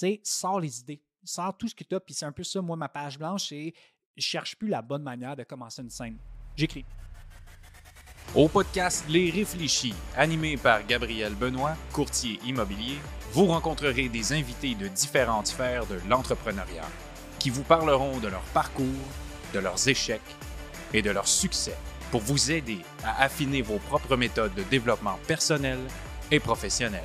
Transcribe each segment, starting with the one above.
sais, sors les idées, sors tout ce que tu as. Puis c'est un peu ça, moi, ma page blanche, c'est je cherche plus la bonne manière de commencer une scène. J'écris. Au podcast Les Réfléchis, animé par Gabriel Benoît, courtier immobilier, vous rencontrerez des invités de différentes sphères de l'entrepreneuriat qui vous parleront de leur parcours, de leurs échecs et de leurs succès pour vous aider à affiner vos propres méthodes de développement personnel et professionnel.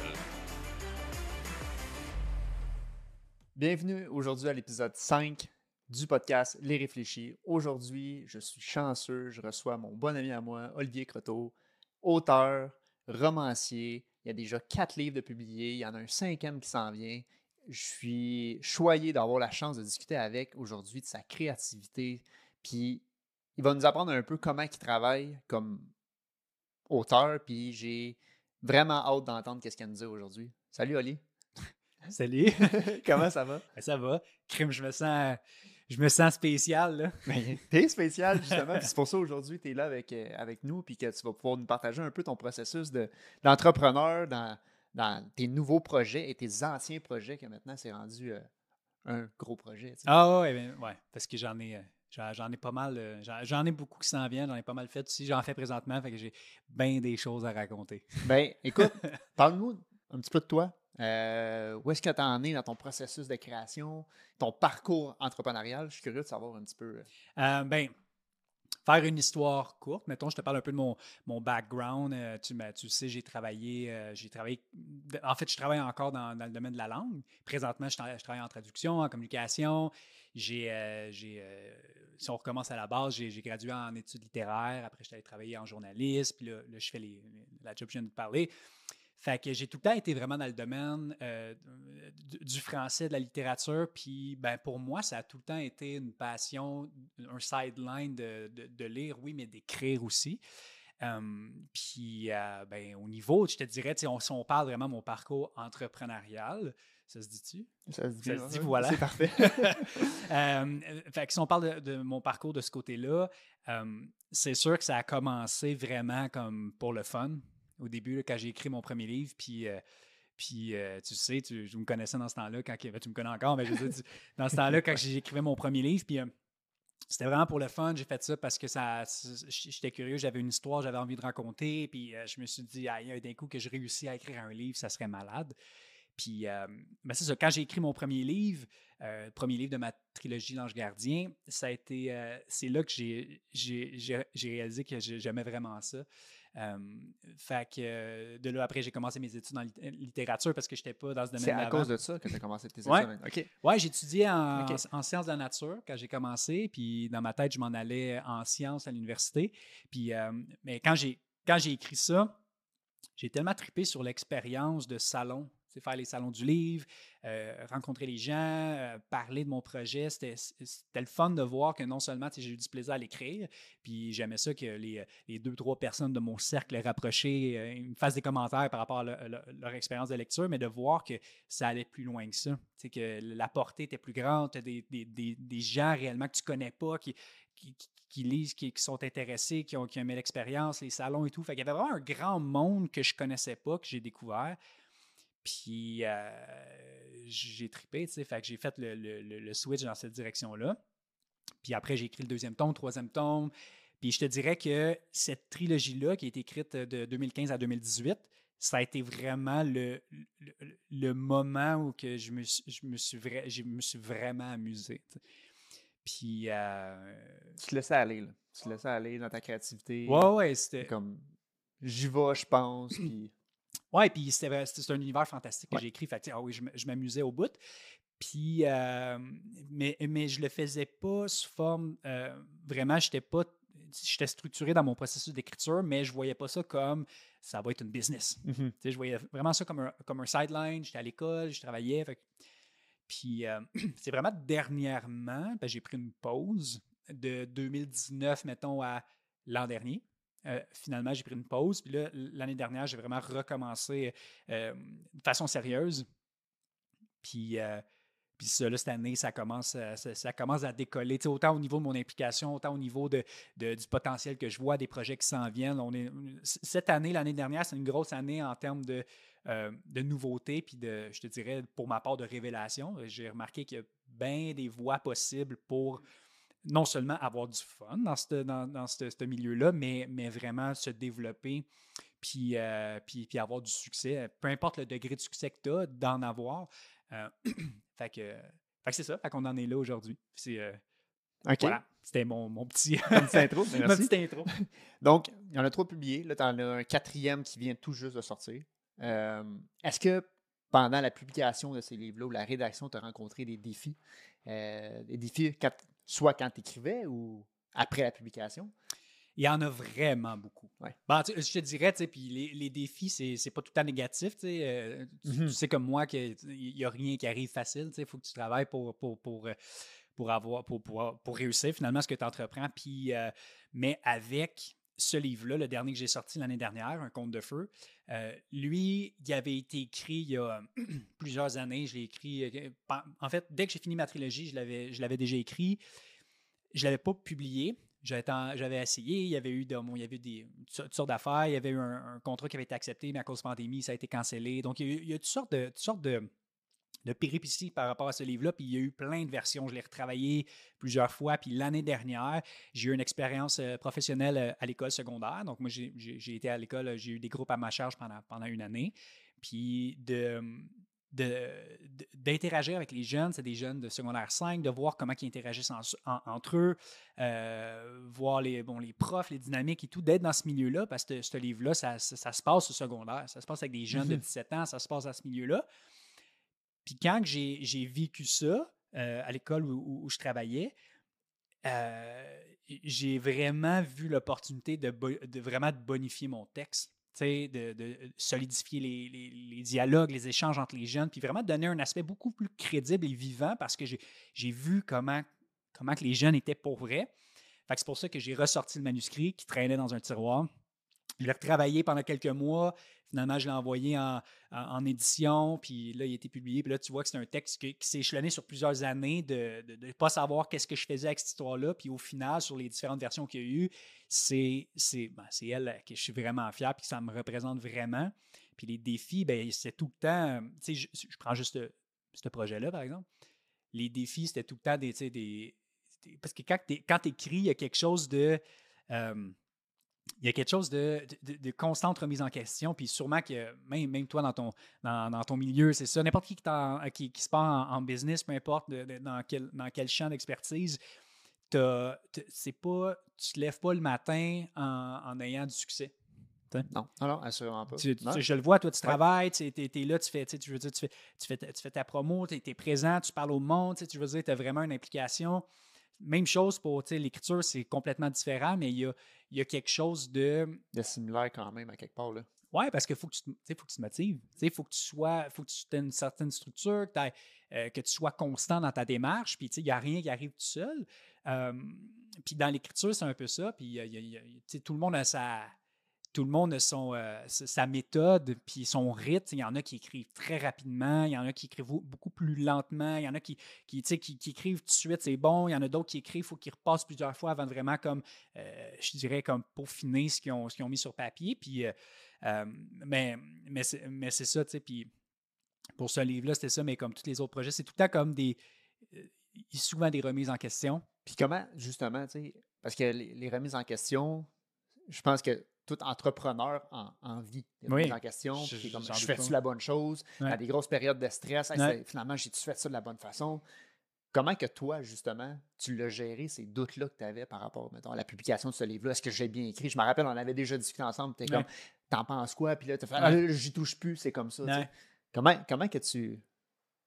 Bienvenue aujourd'hui à l'épisode 5 du podcast Les Réfléchis. Aujourd'hui, je suis chanceux, je reçois mon bon ami à moi, Olivier Croteau, auteur, romancier. Il y a déjà quatre livres de publiés, il y en a un cinquième qui s'en vient. Je suis choyé d'avoir la chance de discuter avec aujourd'hui de sa créativité, puis il va nous apprendre un peu comment il travaille comme auteur, puis j'ai vraiment hâte d'entendre ce qu'il a nous dire aujourd'hui. Salut Oli. Salut. comment ça va? Ben, ça va. Crime, je me sens, je me sens spécial. Là. Ben, t'es spécial, justement. c'est pour ça aujourd'hui, tu es là avec, euh, avec nous, puis que tu vas pouvoir nous partager un peu ton processus d'entrepreneur dans, dans tes nouveaux projets et tes anciens projets, que maintenant c'est rendu euh, un gros projet. Ah ouais, ben, ouais, parce que j'en ai. Euh, J'en ai pas mal, j'en ai beaucoup qui s'en viennent, j'en ai pas mal fait aussi. J'en fais présentement, fait que j'ai bien des choses à raconter. Ben, écoute, parle-nous un petit peu de toi. Euh, où est-ce que tu en es dans ton processus de création, ton parcours entrepreneurial? Je suis curieux de savoir un petit peu. Euh, ben, faire une histoire courte, mettons, je te parle un peu de mon, mon background. tu, tu sais, j'ai travaillé, j'ai travaillé, en fait, je travaille encore dans, dans, le domaine de la langue. Présentement, je, travaille en traduction, en communication. J'ai, si on recommence à la base, j'ai gradué en études littéraires. Après, je suis allé travailler en journaliste. Puis là, je fais les, la job que je viens de parler. Fait que j'ai tout le temps été vraiment dans le domaine euh, du, français, de la littérature. Puis ben, pour moi, ça a tout le temps été une passion, un sideline de, de, lire, oui, mais d'écrire aussi. puis euh, ben, au niveau, je te dirais, on, si on parle vraiment de mon parcours entrepreneurial, ça se dit-tu? Ça se dit, voilà. C'est parfait. euh, fait que si on parle de, mon parcours de ce côté-là, c'est sûr que ça a commencé vraiment comme pour le fun. Au début, quand j'ai écrit mon premier livre, puis euh, puis, euh, tu sais, tu, je me connaissais dans ce temps-là, quand ben, tu me connais encore, mais je veux dans ce temps-là, quand j'écrivais mon premier livre, puis euh, c'était vraiment pour le fun. J'ai fait ça parce que ça, j'étais curieux, j'avais une histoire, j'avais envie de raconter, puis je me suis dit, ah, d'un coup que je réussis à écrire un livre, ça serait malade. Puis, ben, c'est ça, quand j'ai écrit mon premier livre, premier livre de ma trilogie L'Ange Gardien, ça a été, c'est là que j'ai, réalisé que j'aimais vraiment ça. Fait que de là, après, j'ai commencé mes études en littérature parce que je n'étais pas dans ce domaine C'est à cause de ça que tu as commencé tes études? Ouais, ouais j'ai étudié en, en, sciences de la nature quand j'ai commencé. Puis dans ma tête, je m'en allais en sciences à l'université. Puis, mais quand j'ai, écrit ça, j'ai tellement trippé sur l'expérience de salon faire les salons du livre, euh, rencontrer les gens, euh, parler de mon projet. C'était le fun de voir que non seulement j'ai eu du plaisir à l'écrire, puis j'aimais ça que les, les, deux, trois personnes de mon cercle rapprochés euh, me fassent des commentaires par rapport à leur expérience de lecture, mais de voir que ça allait plus loin que ça. que la portée était plus grande, des, des, des, gens réellement que tu connais pas, qui, lisent, qui, sont intéressés, qui ont, qui ont aimé l'expérience, les salons et tout. Fait il y avait vraiment un grand monde que je connaissais pas, que j'ai découvert. Puis euh, j'ai trippé, tu sais, fait que j'ai fait le, switch dans cette direction-là. Puis après, j'ai écrit le deuxième tome, troisième tome. Puis je te dirais que cette trilogie-là, qui a été écrite de 2015 à 2018, ça a été vraiment le, le, moment où que je, me, je, me suis je me suis vraiment amusé. Puis. Euh, tu te laissais aller, là. Tu te laissais aller dans ta créativité. Ouais, ouais, c'était. Comme, j'y vais, je pense. Puis. Ouais, puis c'est un univers fantastique que j'ai écrit. Fait ah oui, je, m'amusais au bout. Puis, euh, mais, mais je le faisais pas sous forme. Euh, vraiment, j'étais pas. J'étais structuré dans mon processus d'écriture, mais je voyais pas ça comme ça va être une business. Mm-hmm. Je voyais vraiment ça comme un, comme un sideline. J'étais à l'école, je travaillais. puis euh, c'est vraiment dernièrement, ben, j'ai pris une pause de 2019, mettons, à l'an dernier. Euh, finalement, j'ai pris une pause. Puis là, l'année dernière, j'ai vraiment recommencé euh, de façon sérieuse. Puis, euh, Puis ça, là, cette année, ça commence, à, ça, commence à décoller, autant au niveau de mon implication, autant au niveau de, du potentiel que je vois, des projets qui s'en viennent. On est, cette année, l'année dernière, c'est une grosse année en termes de, de nouveautés, puis de, je te dirais, pour ma part, de révélation. J'ai remarqué qu'il y a bien des voies possibles pour non seulement avoir du fun dans ce dans, dans milieu-là, mais, mais vraiment se développer puis, euh, puis, puis, avoir du succès. Peu importe le degré de succès que tu as, d'en avoir. Euh, fait que, c'est ça, fait qu'on en est là aujourd'hui. C'est, euh, Voilà, c'était mon, mon petit... intro. petite intro. Donc, il y en a trois publiés. Là, tu en as un quatrième qui vient tout juste de sortir. est-ce que pendant la publication de ces livres-là ou la rédaction, tu as rencontré des défis? des défis, soit quand tu écrivais ou après la publication? Il y en a vraiment beaucoup. Ben, je te dirais, puis les, les, défis, c'est pas tout le temps négatif. Euh, mm-hmm. tu, sais comme moi qu'il n'y a rien qui arrive facile. Il faut que tu travailles pour, pour, pour, euh, pour avoir, pour, pour, réussir finalement ce que tu entreprends. Puis, euh, mais avec ce livre-là, le dernier que j'ai sorti l'année dernière, Un conte de feu, lui, il avait été écrit il y a plusieurs années. Je l'ai écrit. En fait, dès que j'ai fini ma trilogie, je l'avais déjà écrit. Je ne l'avais pas publié. J'avais essayé, il y avait eu, de, il y avait des, toutes sortes d'affaires, il y avait eu un, contrat qui avait été accepté, mais à cause de la pandémie, ça a été cancellé. Donc, il y a, toutes sortes de, de péripéties par rapport à ce livre-là. Puis il y a eu plein de versions. Je l'ai retravaillé plusieurs fois. Puis l'année dernière, j'ai eu une expérience euh, professionnelle euh, à l'école secondaire. Donc moi, j'ai été à l'école, j'ai eu des groupes à ma charge pendant, pendant une année. Puis de, d'interagir avec les jeunes, c'est des jeunes de secondaire 5, de voir comment ils interagissent entre eux, euh, voir les, bon, les profs, les dynamiques et tout, d'être dans ce milieu-là, parce que ce livre-là, ça, se passe au secondaire, ça se passe avec des jeunes de 17 mmh ans, ça se passe à ce milieu-là. Puis quand j'ai vécu ça euh, à l'école où, je travaillais, euh, j'ai vraiment vu l'opportunité de, de, vraiment de bonifier mon texte de, solidifier les, dialogues, les échanges entre les jeunes, puis vraiment donner un aspect beaucoup plus crédible et vivant parce que j'ai vu comment, comment que les jeunes étaient pour vrai. C'est pour ça que j'ai ressorti le manuscrit qui traînait dans un tiroir. Je l'ai retravaillé pendant quelques mois. Finalement, je l'ai envoyé en, édition, puis là, il a été publié. Puis là, tu vois que c'est un texte qui, s'est échelonné sur plusieurs années de ne pas savoir qu'est-ce que je faisais avec cette histoire-là. Puis au final, sur les différentes versions qu'il y a eu, c'est ben, elle que je suis vraiment fier, puis que ça me représente vraiment. Puis les défis, ben, c'est tout le temps. Tu sais, je, prends juste ce projet-là, par exemple. Les défis, c'était tout le temps des. des, parce que quand tu écris, il y a quelque chose de. Euh, il y a quelque chose de, de, constante remise en question, puis sûrement que même, même toi dans ton, dans, ton milieu, c'est ça. N'importe qui qui, qui, se part en, business, peu importe dans, quel, dans quel champ d'expertise, c'est pas, tu te lèves pas le matin en, ayant du succès. Non, alors assurément pas. je le vois, toi, tu travailles, tu es, là, tu fais, tu, veux dire, tu, fais, tu, fais, tu fais ta promo, tu es, présent, tu parles au monde, tu veux dire, tu as vraiment une implication. Même chose pour l'écriture, c'est complètement différent, mais il y a, y a quelque chose de. De similaire quand même à quelque part. Là. Oui, parce qu'il faut, que tu, faut que tu te motives. Il faut que tu sois, faut que tu aies une certaine structure, que, euh, que tu sois constant dans ta démarche, puis il n'y a rien qui arrive tout seul. puis dans l'écriture, c'est un peu ça. Puis tout le monde a sa, tout le monde a son, euh, sa méthode, puis son rythme. Il y en a qui écrivent très rapidement, il y en a qui écrivent beaucoup plus lentement, il y en a qui, qui, qui, écrivent tout de suite, c'est bon. Il y en a d'autres qui écrivent, il faut qu'ils repassent plusieurs fois avant de vraiment, comme, euh, je dirais, comme peaufiner ce qu'ils ont, ont mis sur papier. Puis, euh, mais c'est ça, tu sais. Puis pour ce livre-là, c'était ça, mais comme tous les autres projets, c'est tout le temps comme des. souvent des remises en question. Puis comment, justement, tu parce que les remises en question, je pense que tout entrepreneur en, en vie. Oui. en question. Je, je fais-tu la bonne chose? À des grosses périodes de stress, finalement, j'ai-tu fait ça de la bonne façon? Comment que toi, justement, tu l'as géré, ces doutes-là que tu avais par rapport, mettons, à la publication de ce livre-là? Est-ce que j'ai bien écrit? Je me rappelle, on avait déjà discuté ensemble. Tu es comme, t'en penses quoi? Puis là, tu fais, ah, j'y touche plus, c'est comme ça. Comment, comment que tu.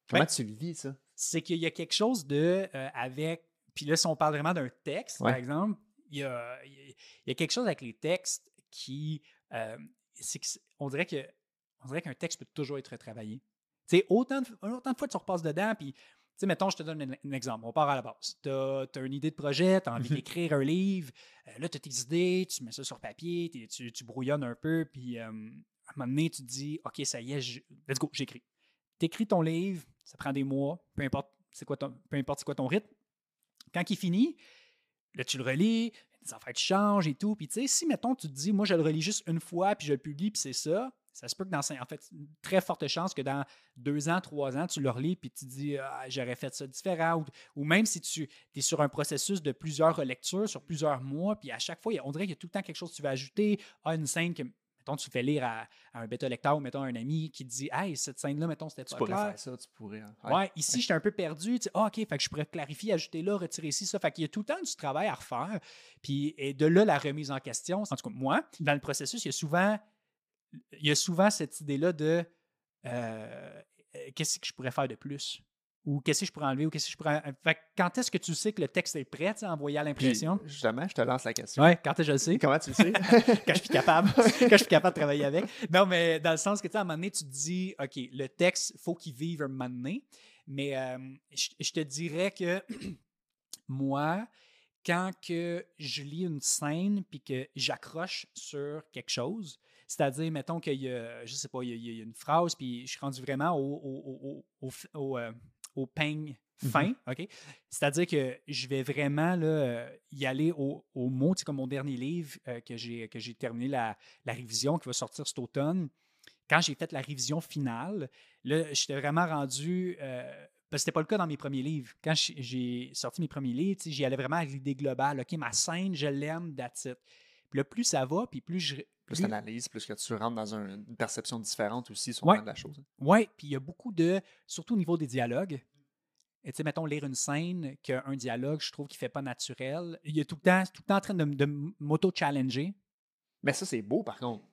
Comment tu le vis, ça? C'est qu'il y a quelque chose de. Euh, avec. Puis là, si on parle vraiment d'un texte, par exemple, il y, a, il y, a, quelque chose avec les textes qui. Euh, on dirait que on dirait qu'un texte peut toujours être retravaillé. Tu sais, autant de, autant de fois tu repasses dedans, puis, tu sais, mettons, je te donne un, exemple. On part à la base. Tu as, une idée de projet, tu as envie mmh d'écrire un livre, euh, là, tu as tes idées, tu mets ça sur papier, tu, tu, brouillonnes un peu, puis à un moment donné, tu te dis, OK, ça y est, let's go, j'écris. Tu écris ton livre, ça prend des mois, peu importe c'est quoi ton, peu importe c'est quoi ton rythme. Quand il finit, là, tu le relis, les affaires changent et tout. Puis, tu sais, si, mettons, tu te dis, moi, je le relis juste une fois, puis je le publie, puis c'est ça, ça se peut que dans en fait, une très forte chance que dans deux ans, trois ans, tu le relis puis tu dis ah, j'aurais fait ça différent. Ou, même si tu es sur un processus de plusieurs relectures, sur plusieurs mois, puis à chaque fois, on dirait qu'il y a tout le temps quelque chose que tu vas ajouter. à une scène que, mettons, tu fais lire à, un bêta-lecteur ou mettons un ami qui te dit Hey, cette scène-là, mettons, c'était pas tu pourrais Faire ça, tu pourrais. Hein. Ouais, ici, j'étais un peu perdu. Tu ah, OK, fait que je pourrais clarifier, ajouter là, retirer ici, ça. Fait qu'il y a tout le temps du travail à refaire. Puis et de là, la remise en question. En tout cas, moi, dans le processus, il y a souvent il y a souvent cette idée-là de euh, qu'est-ce que je pourrais faire de plus? Ou qu'est-ce que je pourrais enlever? Ou qu'est-ce que je pourrais. quand est-ce que tu sais que le texte est prêt à envoyer à l'impression? Justement, je te lance la question. Oui, quand est-ce que je le sais? Comment tu le sais? quand je suis capable. quand je suis capable de travailler avec. Non, mais dans le sens que, tu à un moment donné, tu te dis, OK, le texte, il faut qu'il vive un moment donné. Mais euh, je, te dirais que moi, quand que je lis une scène puis que j'accroche sur quelque chose, c'est-à-dire, mettons qu'il y a, je sais pas, il y a, une phrase, puis je suis rendu vraiment au, au, au, euh, peigne mmh fin, OK? C'est-à-dire que je vais vraiment là, y aller au, au mot, comme mon dernier livre euh, que j'ai terminé la, la, révision qui va sortir cet automne. Quand j'ai fait la révision finale, là, j'étais vraiment rendu. Euh, parce que c'était pas le cas dans mes premiers livres. Quand j'ai sorti mes premiers livres, j'y allais vraiment à l'idée globale. OK, ma scène, je l'aime, that's it. Puis là, plus ça va, puis plus je, plus tu analyses, plus que tu rentres dans une perception différente aussi sur de la chose. Hein. Oui, puis il y a beaucoup de, surtout au niveau des dialogues. Tu sais, mettons, lire une scène qu'un dialogue, je trouve, qui ne fait pas naturel. Il y a tout le temps, tout le temps en train de, de m'auto-challenger. Mais ça, c'est beau, par contre.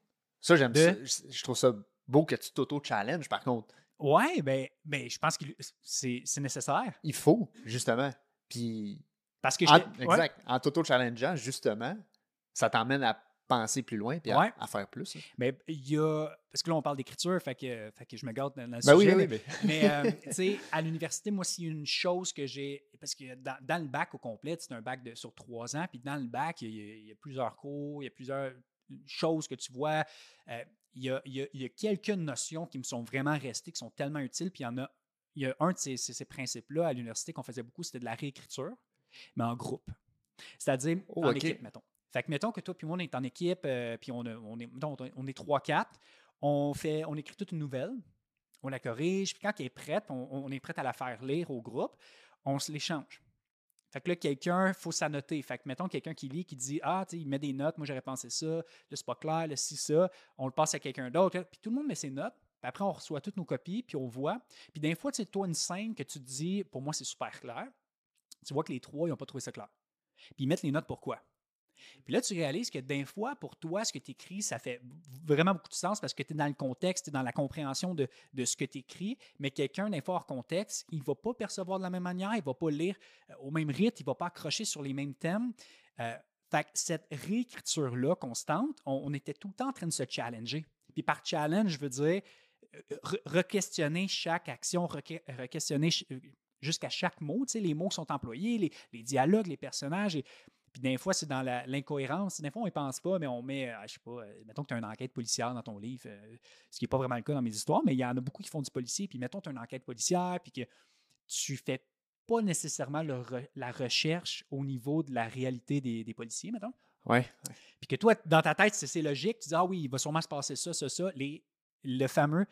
Ça, j'aime ça. Je trouve ça beau que tu t'auto-challenges, par contre. Ouais, ben, ben je pense que c'est nécessaire. Il faut, justement. Puis. Parce que je. exact. En t'auto-challengeant, justement, ça t'emmène à penser plus loin et à, faire plus. Mais il y a. Parce que là, on parle d'écriture, fait que, fait que je me garde dans, le ben sujet. Oui, oui, mais, euh, tu sais, à l'université, moi, c'est une chose que j'ai. Parce que dans, le bac au complet, c'est un bac de, sur trois ans, puis dans le bac, il y, a, plusieurs cours, il y a plusieurs choses que tu vois. Euh, il, y a, il, y a, quelques notions qui me sont vraiment restées, qui sont tellement utiles, puis il y en a. Il y a un de ces, ces, principes-là à l'université qu'on faisait beaucoup, c'était de la réécriture, mais en groupe. C'est-à-dire oh, en équipe, mettons. Fait que mettons que toi puis moi, on est en équipe, euh, puis on, on, est, on est 3-4, on, fait, on écrit toute une nouvelle, on la corrige, puis quand elle est prête, on, est prêt à la faire lire au groupe, on se l'échange. Fait que là, quelqu'un, il faut s'annoter. Fait que, mettons, quelqu'un qui lit, qui dit Ah, tu il met des notes, moi j'aurais pensé ça, là, c'est pas clair, là, si ça, on le passe à quelqu'un d'autre. Puis tout le monde met ses notes. Puis après, on reçoit toutes nos copies, puis on voit. Puis des fois, tu sais, toi, une scène que tu te dis Pour moi, c'est super clair. Tu vois que les trois, ils n'ont pas trouvé ça clair. Puis ils mettent les notes pourquoi. Puis là, tu réalises que d'un fois, pour toi, ce que tu écris, ça fait vraiment beaucoup de sens parce que tu es dans le contexte, tu es dans la compréhension de, ce que tu écris, mais quelqu'un, d'un hors contexte, il ne va pas percevoir de la même manière, il ne va pas lire euh, au même rythme, il ne va pas accrocher sur les mêmes thèmes. Euh, fait cette réécriture-là constante, on, était tout le temps en train de se challenger. Puis par challenge, je veux dire euh, re-questionner chaque action, re-questionner jusqu'à chaque mot, tu sais, les mots qui sont employés, les, les dialogues, les personnages. Et puis des fois, c'est dans l'incohérence. Des fois, on ne pense pas, mais on met, euh, je sais pas, euh, mettons que tu as une enquête policière dans ton livre, euh, ce qui n'est pas vraiment le cas dans mes histoires, mais il y en a beaucoup qui font du policier. Puis mettons que tu as une enquête policière, puis que tu fais pas nécessairement la recherche au niveau de la réalité des, policiers, mettons. Oui. Puis que toi, dans ta tête, c'est logique. Tu dis, ah oui, il va sûrement se passer ça, ça, ça. Les, le fameux,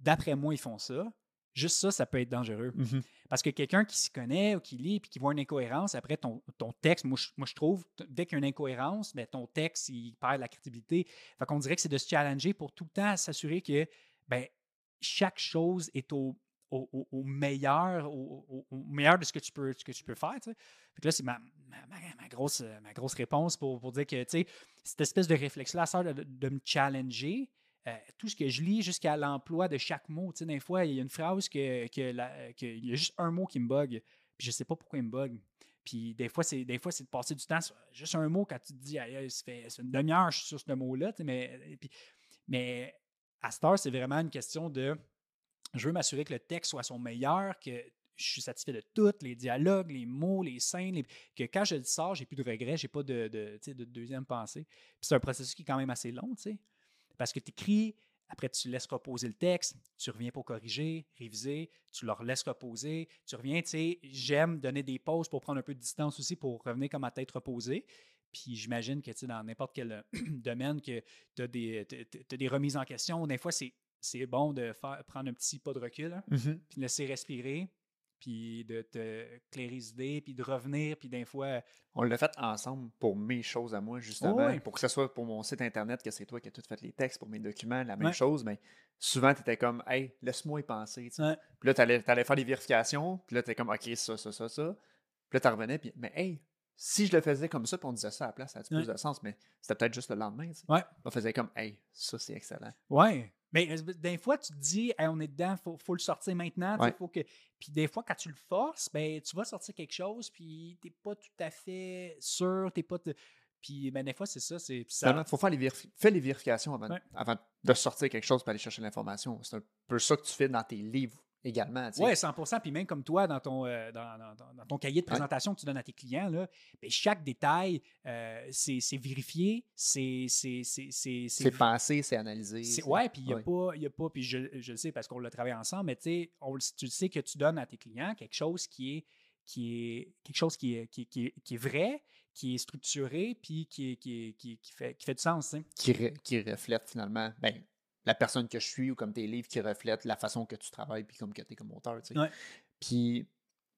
d'après moi, ils font ça. Juste ça, ça peut être dangereux. Mmh Parce que quelqu'un qui s'y connaît ou qui lit puis qui voit une incohérence, après ton, ton texte, moi je, moi je, trouve, dès qu'il y a une incohérence, ben, ton texte, il perd la crédibilité. Fait qu'on dirait que c'est de se challenger pour tout le temps s'assurer que ben, chaque chose est au, au, meilleur, au, meilleur de ce que tu peux, ce que tu peux faire. Fait que là, c'est ma, ma, grosse, ma grosse réponse pour, pour dire que cette espèce de réflexe-là, ça de, de, me challenger, euh, tout ce que je lis jusqu'à l'emploi de chaque mot. Tu sais, des fois, il y a une phrase que, que, il y a juste un mot qui me bug, puis je sais pas pourquoi il me bug. Puis des fois, c'est des fois c'est de passer du temps sur juste un mot quand tu te dis ça fait, une demi-heure je suis sur ce mot-là. mais, mais à Star, c'est vraiment une question de je veux m'assurer que le texte soit son meilleur, que je suis satisfait de tout, les dialogues, les mots, les scènes, que quand je le sors, j'ai plus de regrets, j'ai pas de, de, de, deuxième pensée. Puis c'est un processus qui est quand même assez long, tu sais. Parce que tu écris après, tu laisses reposer le texte, tu reviens pour corriger, réviser, tu leur laisses reposer, tu reviens, tu sais, j'aime donner des pauses pour prendre un peu de distance aussi pour revenir comme à tête reposée. Puis j'imagine que, tu sais, dans n'importe quel domaine, que tu as, des remises en question. Des fois, c'est bon de faire, prendre un petit pas de recul, hein, mm-hmm. puis laisser respirer, puis de te idées, puis de revenir, puis des fois... On l'a fait ensemble pour mes choses à moi, justement, pour que ce soit pour mon site Internet, que c'est toi qui as tout fait les textes, pour mes documents, la même chose, mais souvent, tu étais comme, « Hey, laisse-moi y penser. Puis là, tu allais, faire des vérifications, puis là, tu étais comme, « OK, ça, ça, ça, ça. » Puis là, tu revenais, puis « Mais hey, si je le faisais comme ça, puis on disait ça à la place, ça a plus de sens, mais c'était peut-être juste le lendemain. On faisait comme, hey, ça, c'est excellent. Ouais. Mais euh, des fois, tu te dis, on est dedans, il faut, le sortir maintenant. Faut que... Puis des fois, quand tu le forces, ben, tu vas sortir quelque chose, puis tu n'es pas tout à fait sûr, tu pas. Puis ben, des fois, c'est ça. Il faut faire les, les vérifications avant, avant, de sortir quelque chose pour aller chercher l'information. C'est un peu ça que tu fais dans tes livres également. Oui, 100% Puis même comme toi, dans ton, euh, dans, ton cahier de présentation que tu donnes à tes clients, là, ben, chaque détail, euh, c'est vérifié, c'est. C'est pensé, c'est analysé. Oui, puis il n'y a, pas, a pas. Puis je, je le sais parce qu'on l'a travaillé ensemble, mais tu sais que tu donnes à tes clients quelque chose qui est qui est quelque chose qui est, qui, qui, qui est vrai, qui est structuré, puis qui, qui, qui, fait, qui fait du sens. Qui, qui reflète finalement, ben, la personne que je suis ou comme tes livres qui reflètent la façon que tu travailles puis comme que tu es comme auteur. Tu sais. Puis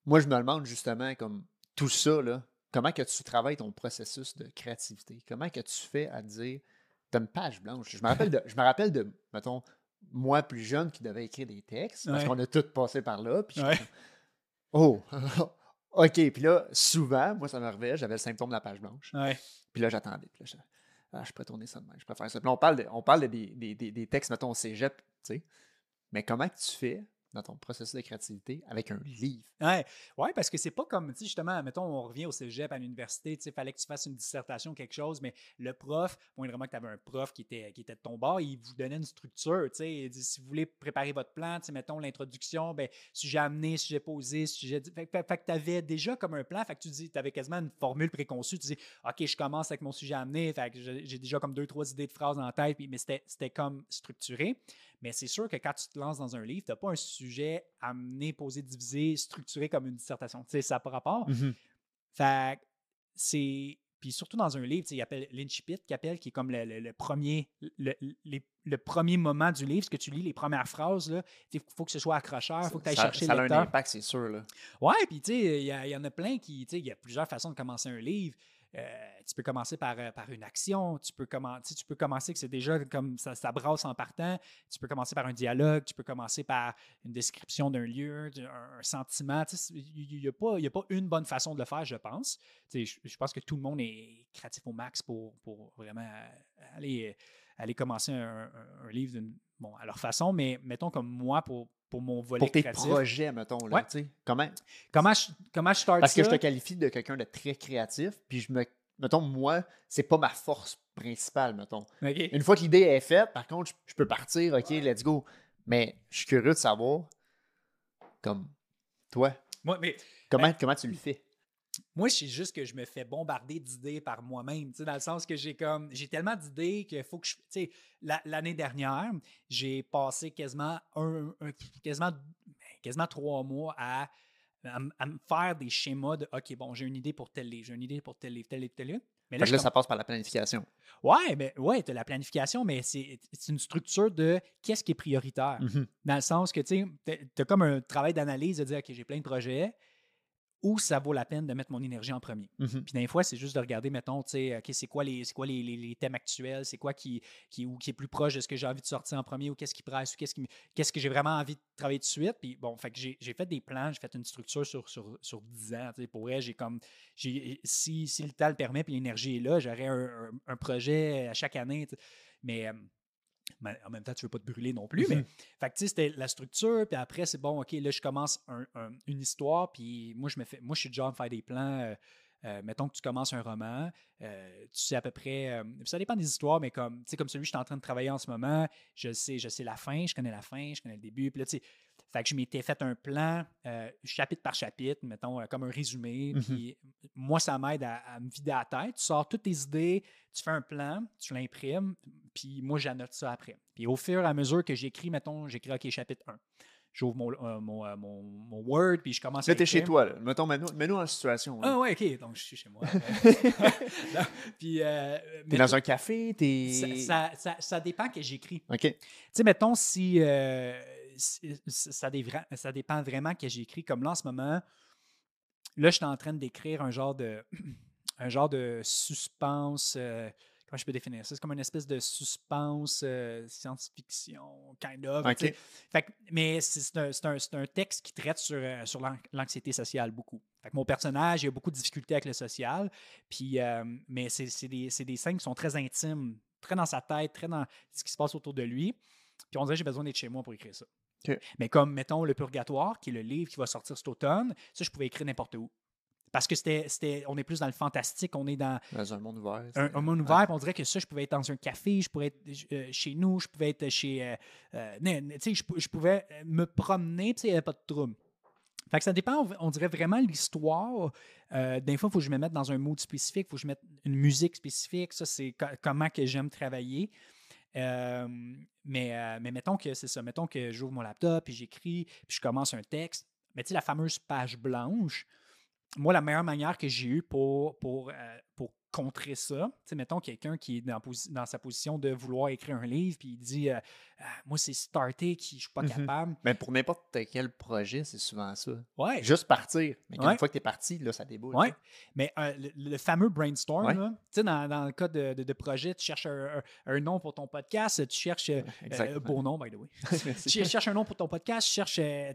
moi, je me demande justement comme tout ça, là, comment que tu travailles ton processus de créativité? Comment que tu fais à dire tu as une page blanche? Je me rappelle de, je me rappelle de mettons, moi plus jeune qui devait écrire des textes, parce qu'on a tous passé par là. Puis oh, OK. Puis là, souvent, moi, ça m'arrivait, j'avais le symptôme de la page blanche. Puis là, j'attendais. Puis là, ah, je pourrais tourner ça demain, je préfère ça. On parle, de, on parle des, des, des, textes, mettons, au cégep, tu sais. Mais comment tu fais dans ton processus de créativité avec un livre. Ouais, ouais parce que c'est pas comme, tu justement, mettons, on revient au cégep à l'université, tu sais, fallait que tu fasses une dissertation, quelque chose, mais le prof, vraiment que tu avais un prof qui était, qui était de ton bord, il vous donnait une structure, tu sais, il dit, si vous voulez préparer votre plan, tu sais, mettons, l'introduction, ben, sujet amené, sujet posé, sujet. Fait que tu avais déjà comme un plan, fait que tu dis, tu avais quasiment une formule préconçue, tu dis, OK, je commence avec mon sujet amené, fait que j'ai déjà comme deux, trois idées de phrases en tête, mais c'était comme structuré. Mais c'est sûr que quand tu te lances dans un livre, tu n'as pas un sujet amené, posé, divisé, structuré comme une dissertation. Tu sais, ça n'a pas rapport. Mmh fait c'est. Puis surtout dans un livre, il appelle l'incipit, qui appelle, qui est comme le, premier, le, premier moment du livre, ce que tu lis, les premières phrases, il faut que ce soit accrocheur, il faut que tu ailles chercher ça le Ça a un impact, c'est sûr. Là. Ouais, puis tu sais, il y, en a plein qui, tu sais, il y a plusieurs façons de commencer un livre. Euh, tu peux commencer par, euh, par une action, tu peux, commencer, tu peux commencer que c'est déjà comme ça, ça, brasse en partant, tu peux commencer par un dialogue, tu peux commencer par une description d'un lieu, un, sentiment. Il n'y a, pas, a pas une bonne façon de le faire, je pense. Je, pense que tout le monde est créatif au max pour, pour vraiment aller, aller commencer un, livre bon, à leur façon, mais mettons comme moi, pour, pour mon volet Pour tes projets, mettons. Là, comment, comment, je, comment je start Parce que je te qualifie de quelqu'un de très créatif, puis je me... Mettons, moi, c'est pas ma force principale, mettons. Une fois que l'idée est faite, par contre, je, peux partir, OK, let's go. Mais je suis curieux de savoir, comme toi, mais, comment, comment tu le fais? Moi, c'est juste que je me fais bombarder d'idées par moi-même, dans le sens que j'ai comme j'ai tellement d'idées qu'il faut que je. Tu sais, l'année dernière, j'ai passé quasiment un, quasiment, quasiment trois mois à, à, me faire des schémas de OK, bon, j'ai une idée pour tel livre, j'ai une idée pour tel livre, tel livre, tel livre. Mais là, ça passe par la planification. Ouais, mais ouais, tu as la planification, mais c'est une structure de qu'est-ce qui est prioritaire. Mm-hmm. Dans le sens que tu as comme un travail d'analyse de dire OK, j'ai plein de projets où ça vaut la peine de mettre mon énergie en premier. Mmh Puis des fois, c'est juste de regarder, mettons, tu sais, c'est quoi, les, quoi les, thèmes actuels, c'est quoi qui, qui, ou qui est plus proche de ce que j'ai envie de sortir en premier, ou qu'est-ce qui presse, ou qu'est-ce, qui, qu'est-ce que j'ai vraiment envie de travailler de suite. Puis bon, fait que j'ai, fait des plans, j'ai fait une structure sur, sur, sur 10 ans. Tu sais, pour vrai, j'ai comme, j'ai, si, si le temps le permet, puis l'énergie est là, j'aurais un, projet à chaque année. Mais en même temps, tu ne veux pas te brûler non plus. Mais, fait que, c'était la structure, puis après, c'est bon, OK, là, je commence une histoire, puis moi, je me fais, moi, je suis déjà me faire des plans. Euh, euh, mettons que tu commences un roman, euh, tu sais à peu près, ça dépend des histoires, mais comme, comme celui que je suis en train de travailler en ce moment, je sais, je sais la fin, je connais la fin, je connais le début, puis là, tu sais, Fait que je m'étais fait un plan, euh, chapitre par chapitre, mettons, euh, comme un résumé. Mhm. Puis moi, ça m'aide à, à me vider la tête. Tu sors toutes tes idées, tu fais un plan, tu l'imprimes, puis moi, j'annote ça après. Puis au fur et à mesure que j'écris, mettons, j'écris, OK, chapitre 1. J'ouvre mon, euh, mon, euh, mon- mon Word, puis je commence à Là, t'es chez toi. Là. Mettons, mets-nous, en situation. là. Ah ouais, OK, donc je suis chez moi. Non, puis, euh, T'es dans un café, t'es. ça, ça, ça, ça dépend que j'écris. OK. Tu sais, mettons, si- ça, dépend vraiment que j'écris. Comme là, en ce moment, là, je suis en train d'écrire un genre de un genre de suspense. euh, comment je peux définir ça? C'est comme une espèce de suspense euh, science-fiction, kind of. Fait que- mais c'est un, texte qui traite sur, euh, sur l'anxiété sociale beaucoup. Fait que mon personnage, il a beaucoup de difficultés avec le social. Puis, euh, mais c'est des, des scènes qui sont très intimes, très dans sa tête, très dans ce qui se passe autour de lui. Puis on dirait que j'ai besoin d'être chez moi pour écrire ça. Mais comme, mettons, Le Purgatoire, qui est le livre qui va sortir cet automne, ça, je pouvais écrire n'importe où. Parce que c'était, on est plus dans le fantastique, on est dans Dans un monde ouvert. un, monde ouvert, on dirait que ça, je pouvais être dans un café, je pourrais être euh, chez nous, je pouvais être chez. euh, euh, tu sais, je, pou- je pouvais me promener, puis il n'y avait pas de trouble. Fait que ça dépend, on- on dirait vraiment l'histoire. Euh, des fois, il faut que je me mette dans un mood spécifique, il faut que je mette une musique spécifique. Ça, c'est co- comment que j'aime travailler. Euh, mais, mettons que c'est ça. Mettons que j'ouvre mon laptop et j'écris, puis je commence un texte. Mais tu sais, la fameuse page blanche, moi, la meilleure manière que j'ai eue pour, pour, euh, pour contrer ça, tu sais, mettons quelqu'un qui est dans, sa position de vouloir écrire un livre, puis il dit euh, Ah, Moi, c'est starter qui je suis pas Mhm. capable. Mais pour n'importe quel projet, c'est souvent ça. Ouais. Juste partir. Mais Ouais. une fois que t'es parti, là, ça déboule. Ouais. Mais euh, le, le fameux brainstorm, Ouais. là, tu sais, dans, dans le cas de, de- de projet, tu cherches un, un- un nom pour ton podcast, tu cherches euh, euh, beau nom, by the way. Tu cherches un nom pour ton podcast, tu cherches, euh,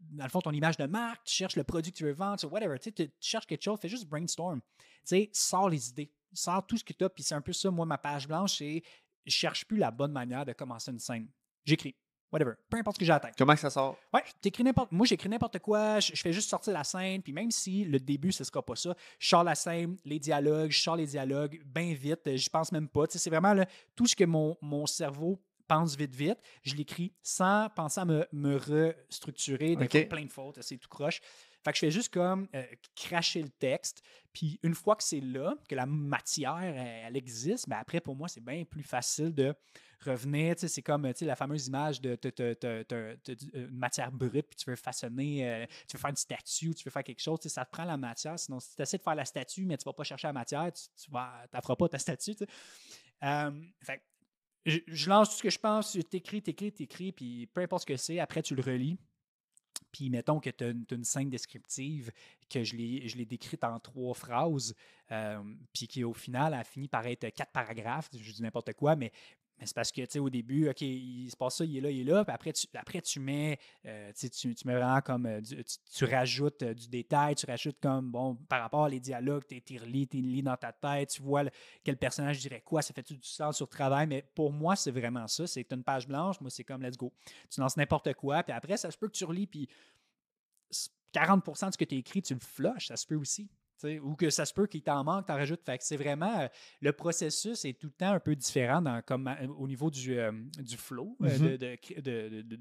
dans le fond, ton image de marque, tu cherches le produit que tu veux vendre, tu whatever. Tu, sais, tu- tu cherches quelque chose, fais juste brainstorm. Tu sais, sors les idées, sors tout ce que tu as. Puis c'est un peu ça, moi, ma page blanche, c'est je cherche plus la bonne manière de commencer une scène. J'écris, whatever, peu importe ce que tête. Comment que ça sort? Ouais, t'écris n'importe. Moi, j'écris n'importe quoi. Je, je fais juste sortir la scène. Puis même si le début, ce sera pas ça, je sors la scène, les dialogues, je sors les dialogues bien vite. J'y pense même pas. Tu sais, c'est vraiment là, tout ce que mon, mon cerveau pense vite, vite. Je l'écris sans penser à me, me restructurer. Des Ok. fois, plein de fautes. C'est tout croche. Fait que je fais juste comme euh, cracher le texte. Puis une fois que c'est là, que la matière, elle, existe, mais après, pour moi, c'est bien plus facile de revenir. C'est comme la fameuse image de une matière brute, puis tu veux façonner, euh, tu veux faire une statue, tu veux faire quelque chose. Ça te prend la matière. Sinon, si tu essaies de faire la statue, mais tu ne vas pas chercher la matière, tu ne feras pas ta statue. Euh, fait je, je lance tout ce que je pense, t'écris, t'écris, t'écris, puis peu importe ce que c'est, après tu le relis. Puis mettons que tu as, une scène descriptive que je l'ai décrite en trois phrases, euh, puis qui au final a fini par être quatre paragraphes, je dis n'importe quoi, mais, c'est parce que tu sais, au début, OK, il se passe ça, il est là, il est là, puis après tu, après, tu mets, euh, tu, tu, mets vraiment comme, euh, tu, rajoutes euh, du détail, tu rajoutes comme, bon, par rapport les dialogues, tu relis, tu les lis dans ta tête, tu vois quel personnage dirait quoi, ça fait du sens sur le travail, mais pour moi, c'est vraiment ça, c'est une page blanche, moi, c'est comme, let's go. Tu lances n'importe quoi, puis après, ça se peut que tu relis, puis 40% de ce que tu écrit, tu le flushes, ça se peut aussi. Ou que ça se peut qu'il t'en manque, t'en rajoutes. Fait que c'est vraiment. euh, le processus est tout le temps un peu différent dans, comme, euh, au niveau du, euh, du flow. de, de, de- de- de-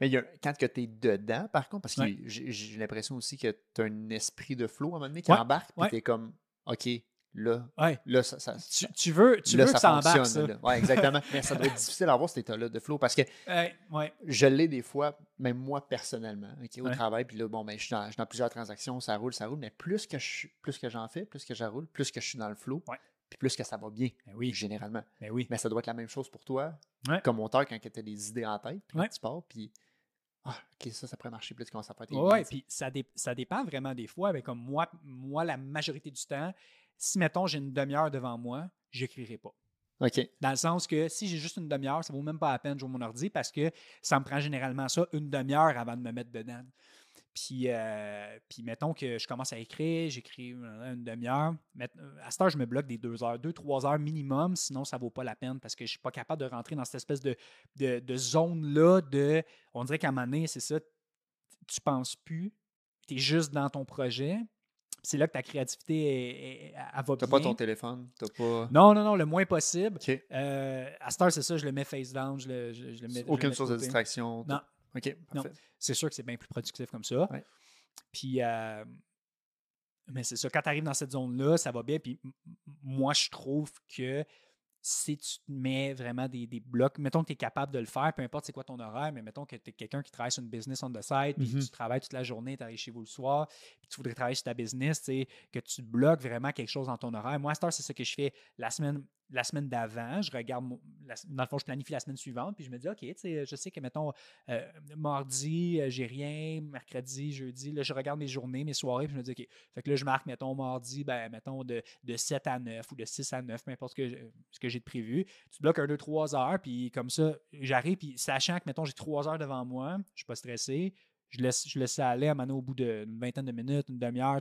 Mais il y a, quand tu es dedans, par contre, parce que Ouais. j'ai l'impression aussi que tu as un esprit de flow à un moment donné qui Ouais, embarque, puis ouais. tu es comme, OK, là, Ouais. là, ça. ça, Tu, ça- tu veux, tu là, veux que ça embarque, ça. fonctionne. Oui, exactement. Mais ça doit être difficile à avoir cet état-là de flow parce que Ouais, ouais. je l'ai des fois, même moi personnellement, ok, au Ouais. travail, puis là, bon, ben, je suis, dans, je suis dans plusieurs transactions, ça roule, ça roule, mais plus que je, plus que j'en fais, plus que je roule, plus que je suis dans le flow, Ouais. puis plus que ça va bien, Ben oui, généralement. ben oui. Mais ça doit être la même chose pour toi, Ouais. comme auteur, quand tu as des idées en tête, puis Ouais. tu pars, puis ah, ok, ça, ça pourrait marcher plus quand ça peut être Oui, ouais, puis ça, dé- ça dépend vraiment des fois. Mais comme moi, moi, la majorité du temps, si, mettons, j'ai une demi-heure devant moi, j'écrirai pas. OK. Dans le sens que si j'ai juste une demi-heure, ça vaut même pas la peine de jouer mon ordi parce que ça me prend généralement ça une demi-heure avant de me mettre dedans. Puis, euh, puis mettons que je commence à écrire, j'écris une demi-heure. Euh, À cette heure, je me bloque des deux heures, deux, trois heures minimum, sinon ça vaut pas la peine parce que je suis pas capable de rentrer dans cette espèce de, de, de zone-là de. On dirait qu'à un moment donné, c'est ça, tu penses plus, tu es juste dans ton projet. C'est là que ta créativité est- est- elle va T'as pas ton téléphone, t'as pas. Non, non, non, le moins possible. Euh, à cette heure, c'est ça, je le mets face down, je le, je, je le mets. je le Aucune mets source de distraction. Non. OK. C'est sûr que c'est bien plus productif comme ça. Ouais. Puis, euh, mais c'est ça, quand tu arrives dans cette zone-là, ça va bien. Puis moi, je trouve que si tu te mets vraiment des, des blocs, mettons que tu es capable de le faire, peu importe c'est quoi ton horaire, mais mettons que tu es quelqu'un qui travaille sur une business on the side, puis Mhm. tu travailles toute la journée, tu arrives chez vous le soir, puis tu voudrais travailler sur ta business, que tu bloques vraiment quelque chose dans ton horaire. Moi, à cette heure, c'est ça que je fais la semaine, la semaine d'avant. Je regarde, dans le fond, je planifie la semaine suivante, puis je me dis, OK, je sais que, mettons, euh, mardi, euh, j'ai rien, mercredi, jeudi, là, je regarde mes journées, mes soirées, puis je me dis, OK, fait que là, je marque, mettons, mardi, ben, mettons, de, de 7 à 9 ou de 6 à 9, peu importe ce que, ce que j'ai de prévu. Tu bloques un, deux, trois heures, puis comme ça, j'arrive, puis sachant que, mettons, j'ai trois heures devant moi, je suis pas stressé, je laisse, je laisse ça aller à Mano au bout d'une vingtaine de minutes, une demi-heure.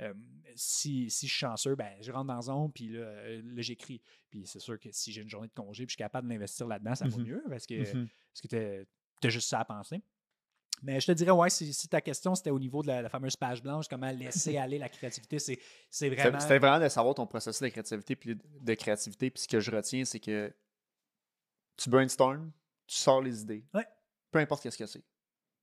Euh, si, si je suis chanceux, ben, je rentre dans la zone, puis là, euh, là, j'écris. Puis c'est sûr que si j'ai une journée de congé, puis je suis capable de l'investir là-dedans, ça va Mhm. mieux parce que, parce que tu as juste ça à penser. Mais je te dirais, ouais, si, si ta question c'était au niveau de la, la fameuse page blanche, comment laisser aller la créativité, c'est vraiment. c'était vraiment de savoir ton processus de créativité. Puis de créativité. Puis ce que je retiens, c'est que tu brainstorm, tu sors les idées. Ouais. Peu importe qu'est-ce que c'est.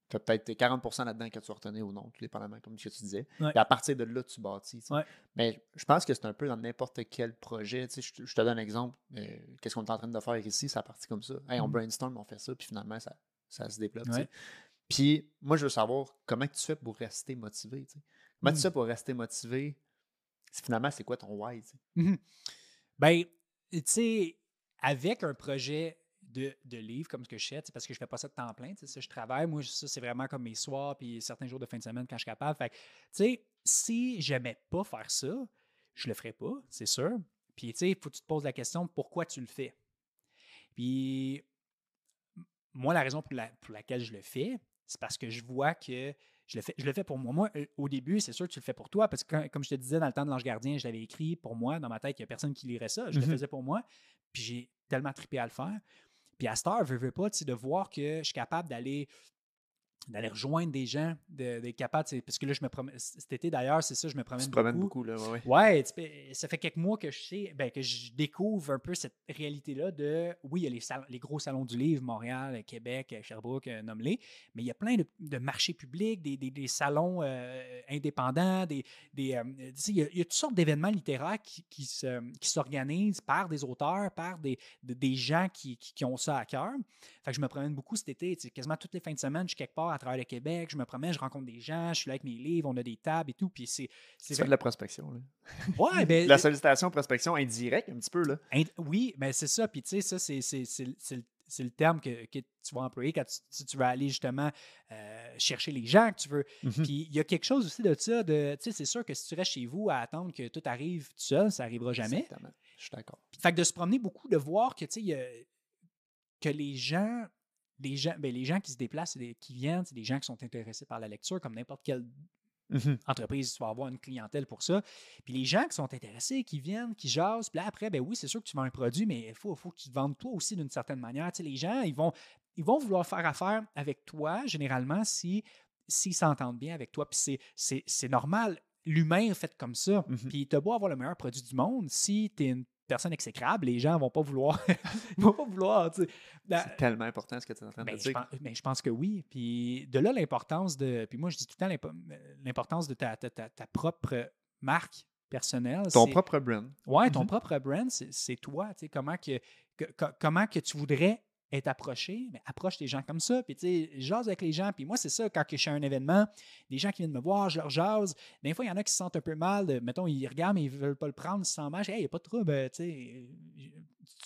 Tu as peut-être 40% là-dedans que tu retenais ou non, tout dépendamment, comme ce que tu disais. Ouais. Et à partir de là, tu bâtis. tu sais. Ouais. Mais je pense que c'est un peu dans n'importe quel projet. Tu sais, je, te- je te donne un exemple. euh, Qu'est-ce qu'on est en train de faire ici? Ça partit comme ça. Hey, on Mhm. brainstorm, on fait ça, puis finalement, ça, ça se développe. tu sais. Ouais. Puis moi, je veux savoir comment tu fais pour rester motivé. Comment Mm. tu fais pour rester motivé? Finalement, c'est quoi ton why? Mhm. Ben, tu sais, avec un projet de, de livre comme ce que je fais, parce que je fais pas ça de temps plein, ça, je travaille, moi, ça, c'est vraiment comme mes soirs, puis certains jours de fin de semaine quand je suis capable. Fait que, tu sais, si j'aimais pas faire ça, je le ferais pas, c'est sûr. Puis, tu sais, il faut que tu te poses la question, pourquoi tu le fais? Puis, moi, la raison pour, la- pour laquelle je le fais, c'est parce que je vois que je le fais, je le fais pour moi. Moi, euh, au début, c'est sûr que tu le fais pour toi, parce que quand- comme je te disais, dans le temps de l'ange gardien, je l'avais écrit pour moi, dans ma tête, il n'y a personne qui lirait ça. Je le Mhm. faisais pour moi, puis j'ai tellement trippé à le faire. Puis à cette heure, veux, veux pas, de voir que je suis capable d'aller d'aller rejoindre des gens, de- d'être capable, tu sais, parce que là, je me promène, cet été d'ailleurs, c'est ça, je me Tu promène te promènes beaucoup. beaucoup, là. Ouais, ouais. Tu ça fait quelques mois que je sais, ben, que je découvre un peu cette réalité-là de, oui, il y a les, salons- les gros salons du livre, Montréal, Québec, Sherbrooke, euh, nomme-les, mais il y a plein de, de marchés publics, des, des- des salons euh, indépendants, des, des, euh, tu sais, il, y a, il y a toutes sortes d'événements littéraires qui, qui se- qui s'organisent par des auteurs, par des, de- des gens qui, qui- qui ont ça à cœur. Fait que je me promène beaucoup cet été, tu quasiment toutes les fins de semaine, je suis quelque part à travers le Québec, je me promène, je rencontre des gens, je suis là avec mes livres, on a des tables et tout, puis c'est... Fais de la prospection, là. Ouais, ben, La sollicitation, prospection indirecte, un petit peu, là. Ind- Oui, mais c'est ça. Puis tu sais, ça, c'est, c'est, c'est, le- c'est c'est terme que, que tu vas employer quand tu, tu vas aller justement euh, chercher les gens que tu veux. Mhm. Puis il y a quelque chose aussi de ça. De, tu sais, c'est sûr que si tu restes chez vous à attendre que tout arrive tout seul, ça n'arrivera jamais. Exactement. Je suis d'accord. Fait que de se promener beaucoup, de voir que, tu sais, que les gens, les gens, ben, les gens qui se déplacent, des- qui viennent, c'est des gens qui sont intéressés par la lecture, comme n'importe quelle Mhm. entreprise, tu vas avoir une clientèle pour ça. Puis les gens qui sont intéressés, qui viennent, qui jasent, puis là, après, ben oui, c'est sûr que tu vends un produit, mais il faut, faut que tu te vendes toi aussi d'une certaine manière. Tu sais, les gens, ils vont, ils vont vouloir faire affaire avec toi, généralement, si s'ils s'entendent bien avec toi. Puis c'est- normal. L'humain est fait comme ça. Mhm. Puis tu as beau avoir le meilleur produit du monde, si tu es une personne exécrable, les gens vont pas vouloir. ils vont pas vouloir. tu sais. Ben, C'est tellement important ce que tu es en train ben, de je dire. pense, ben, je pense que oui. Puis de là, l'importance de. Puis moi, je dis tout le temps l'impo- l'importance de ta, ta- ta- ta propre marque personnelle. Ton propre brand. Ouais, ton Mhm. propre brand, c'est toi. tu sais, Comment que, que- co- comment que tu voudrais être approché, mais approche les gens comme ça. Puis, tu sais, jase avec les gens. Puis moi, c'est ça, quand je suis à un événement, des gens qui viennent me voir, je leur jase. Des fois, il y en a qui se sentent un peu mal. de- mettons, ils regardent, mais ils ne veulent pas le prendre, ils se sentent mal. Je dis, hey, il n'y a pas de trouble, euh, tu sais,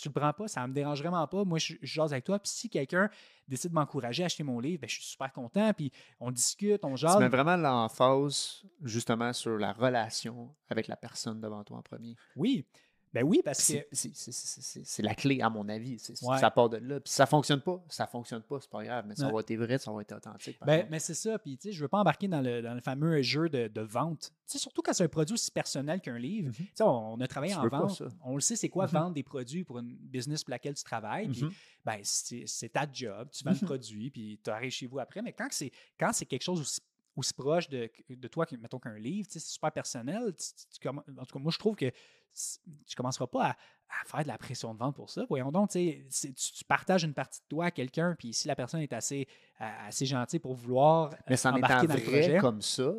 tu le prends pas, ça me dérange vraiment pas. Moi, je, je jase avec toi. Puis si quelqu'un décide de m'encourager à acheter mon livre, ben, je suis super content. Puis on discute, on Tu jase. mets vraiment l'emphase, justement, sur la relation avec la personne devant toi en premier. Oui. Ben oui, parce que. C'est la clé, à mon avis. Ouais. Ça part de là. Puis ça fonctionne pas, ça fonctionne pas, c'est pas grave, mais ça Ouais. va être vrai, ça va être authentique. Ben, mais c'est ça. Puis, tu sais, je veux pas embarquer dans le, dans le fameux jeu de, de vente. Tu sais, surtout quand c'est un produit aussi personnel qu'un livre. Tu sais, on, on a travaillé Tu en pas vente. On le sait, c'est quoi Mhm. vendre des produits pour une business pour laquelle tu travailles. Puis, Mhm. ben, c'est ta job. Tu vends le produit, puis tu arrives chez vous après. Mais quand c'est quand c'est quelque chose aussi aussi proche de, de toi, que, mettons qu'un livre, c'est super personnel. en tout cas, moi, je trouve que tu ne commenceras pas à, faire de la pression de vente pour ça. Voyons donc, tu, tu partages une partie de toi à quelqu'un, puis si la personne est assez, assez gentille pour vouloir Mais ça en est dans le projet, comme ça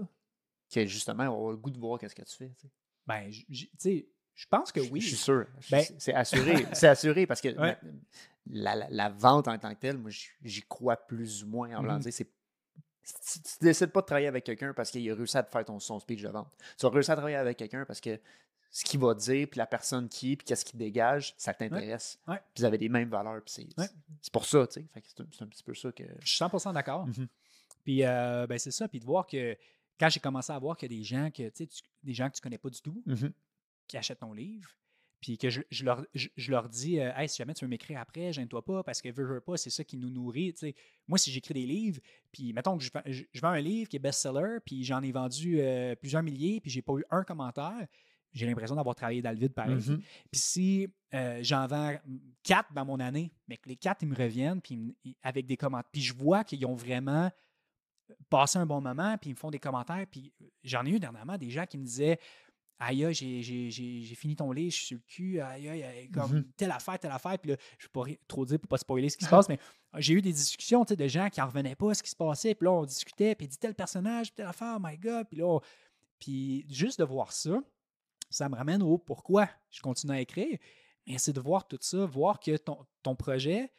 que justement, on a le goût de voir qu'est-ce que tu fais. Ben, tu sais, je pense que oui. Je suis sûr. Ben c'est assuré. c'est assuré parce que la, vente en tant que telle, moi, j'y crois plus ou moins. En mm -hmm. Tu, tu décides pas de travailler avec quelqu'un parce qu'il a réussi à te faire ton, son speech de vente. Tu vas réussir à travailler avec quelqu'un parce que ce qu'il va dire, puis la personne qui est, puis qu'est-ce qu'il dégage, ça t'intéresse. Puis vous avez les mêmes valeurs. c'est pour ça, tu sais. C'est un, petit peu ça que. Je suis 100% d'accord. Mm-hmm. Puis euh, ben, c'est ça. Puis de voir que quand j'ai commencé à voir que des gens que tu, des gens que tu connais pas du tout mmh qui achètent ton livre, puis que je, leur, je, leur dis Hey, si jamais tu veux m'écrire après, gêne-toi pas, parce que veux, veux pas, c'est ça qui nous nourrit. Moi, si j'écris des livres, puis mettons que je, je, vends un livre qui est best-seller, puis j'en ai vendu euh, plusieurs milliers, puis j'ai pas eu un commentaire, j'ai l'impression d'avoir travaillé dans le vide pareil. Mmh puis si euh, j'en vends quatre dans mon année, mais que les quatre, ils me reviennent, puis avec des commentaires, puis je vois qu'ils ont vraiment passer un bon moment, puis ils me font des commentaires. Puis euh, j'en ai eu dernièrement des gens qui me disaient Aïe, j'ai fini ton livre, je suis sur le cul, aïe, aïe, comme mmh telle affaire, telle affaire. Puis là, je ne vais pas trop dire pour ne pas spoiler ce qui se passe, mais j'ai eu des discussions de gens qui n'en revenaient pas à ce qui se passait. Puis là, on discutait, puis dit tel personnage, telle affaire, oh my God. Puis là, puis juste de voir ça, ça me ramène au pourquoi je continue à écrire. Mais c'est de voir tout ça, voir que ton, ton projet,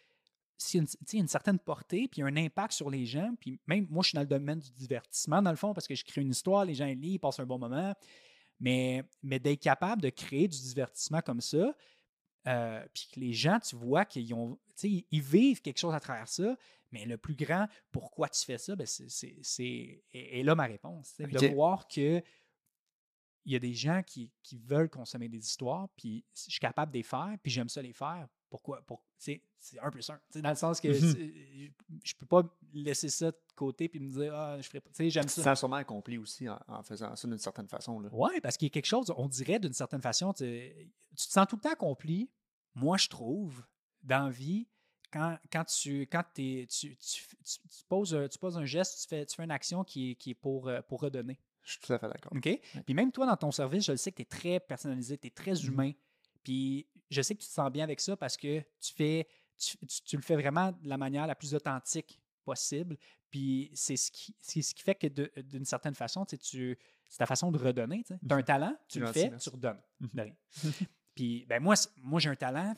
s'il y a une, certaine portée, puis un impact sur les gens, puis même moi, je suis dans le domaine du divertissement, dans le fond, parce que je crée une histoire, les gens lisent, ils passent un bon moment, mais, mais d'être capable de créer du divertissement comme ça, euh, puis que les gens, tu vois qu'ils ont, ils vivent quelque chose à travers ça, mais le plus grand, pourquoi tu fais ça, ben c'est, et, là ma réponse, c'est de voir que il y a des gens qui, qui, veulent consommer des histoires, puis je suis capable de les faire, puis j'aime ça les faire. Pourquoi? Pour, c'est un plus un. Dans le sens que mmh je peux pas laisser ça de côté puis me dire Ah, je ferais pas. J'aime ça. Tu te sens sûrement accompli aussi en, faisant ça d'une certaine façon. Oui, parce qu'il y a quelque chose, on dirait d'une certaine façon, tu te sens tout le temps accompli. Moi, je trouve, dans vie, quand, quand, tu, quand es, tu, tu, tu, poses, tu poses un geste, tu fais, tu fais une action qui est, qui est pour, euh, pour redonner. Je suis tout à fait d'accord. OK? Puis même toi, dans ton service, je le sais que tu es très personnalisé, tu es très mmh humain. Puis je sais que tu te sens bien avec ça parce que tu fais, tu, le fais vraiment de la manière la plus authentique possible. Puis c'est ce qui, ce qui fait que d'une certaine façon, tu, c'est ta façon de redonner. Tu as un talent, tu le fais, tu redonnes. Mmh puis ben moi, moi j'ai un talent,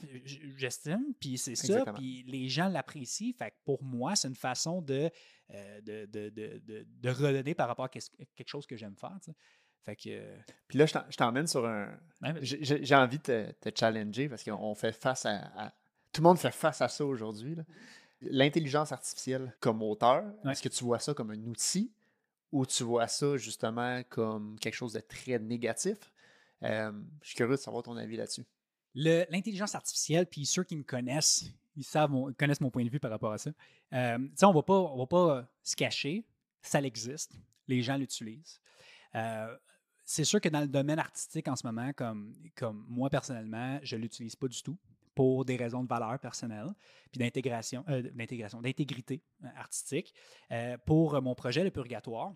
j'estime, puis c'est ça, puis les gens l'apprécient. Fait que pour moi, c'est une façon de, euh, de, de, de, redonner par rapport à quelque chose que j'aime faire. Fait que. Euh, Puis là, je t'emmène sur un. J'ai envie de te, challenger parce qu'on fait face à, Tout le monde fait face à ça aujourd'hui. L'intelligence artificielle comme auteur, est-ce que tu vois ça comme un outil ou tu vois ça justement comme quelque chose de très négatif? Euh, je suis curieux de savoir ton avis là-dessus. L'intelligence artificielle, puis ceux qui me connaissent, ils savent, connaissent mon point de vue par rapport à ça. Euh, on ne va pas, va pas se cacher, ça existe, les gens l'utilisent. Euh, c'est sûr que dans le domaine artistique en ce moment, comme, comme moi personnellement, je ne l'utilise pas du tout pour des raisons de valeur personnelle, puis d'intégration, euh, d'intégration, d'intégrité artistique. Pour mon projet Le Purgatoire,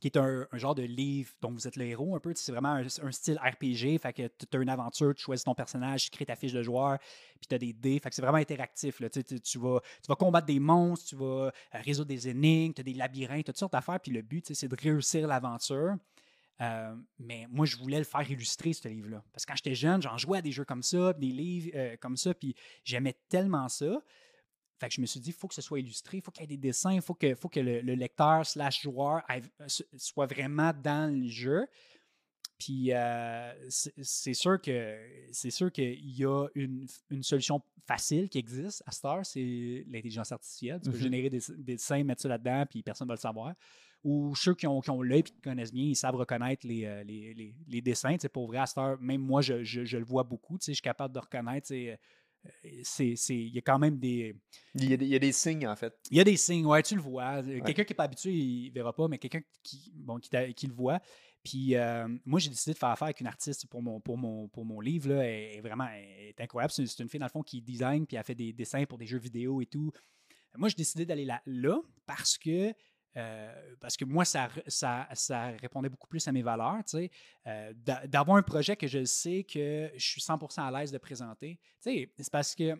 qui est un, genre de livre dont vous êtes le héros un peu. C'est vraiment un, style RPG. Fait que tu as une aventure, tu choisis ton personnage, tu crées ta fiche de joueur, puis tu as des dés. Fait que c'est vraiment interactif. Là. Tu, tu, vas, tu vas combattre des monstres, tu vas résoudre des énigmes, tu as des labyrinthes, toutes sortes d'affaires. Puis le but, c'est de réussir l'aventure euh, mais moi, je voulais le faire illustrer, ce livre-là. Parce que quand j'étais jeune, j'en jouais à des jeux comme ça, des livres euh, comme ça, puis j'aimais tellement ça. Fait que je me suis dit, il faut que ce soit illustré, il faut qu'il y ait des dessins, il faut que, faut que le, lecteur slash joueur euh, soit vraiment dans le jeu. Puis c'est sûr que c'est sûr qu'il y a une, solution facile qui existe à Star, c'est l'intelligence artificielle. Tu peux mm-hmm. générer des, des, dessins, mettre ça là-dedans, puis personne ne va le savoir ou ceux qui ont, qui ont l'œil et qui connaissent bien, ils savent reconnaître les, euh, les, les, les dessins. Pour vrai, à cette heure, même moi, je, je, le vois beaucoup. Je suis capable de reconnaître. Euh, c'est, il y a quand même des. Il y, a des, il y, a des, signes, en fait. Il y a des signes, ouais, tu le vois. Quelqu'un qui n'est pas habitué, il ne verra pas, mais quelqu'un qui, bon, qui, qui, le voit. Puis euh, moi, j'ai décidé de faire affaire avec une artiste pour mon, pour mon, pour mon livre. Là, est vraiment est incroyable. C'est une, fille, dans le fond, qui design puis a fait des dessins pour des jeux vidéo et tout. Moi, j'ai décidé d'aller là, là parce que euh, parce que moi, ça, ça, ça, répondait beaucoup plus à mes valeurs, tu sais, euh, d'avoir un projet que je sais que je suis 100% à l'aise de présenter. Tu sais, c'est parce que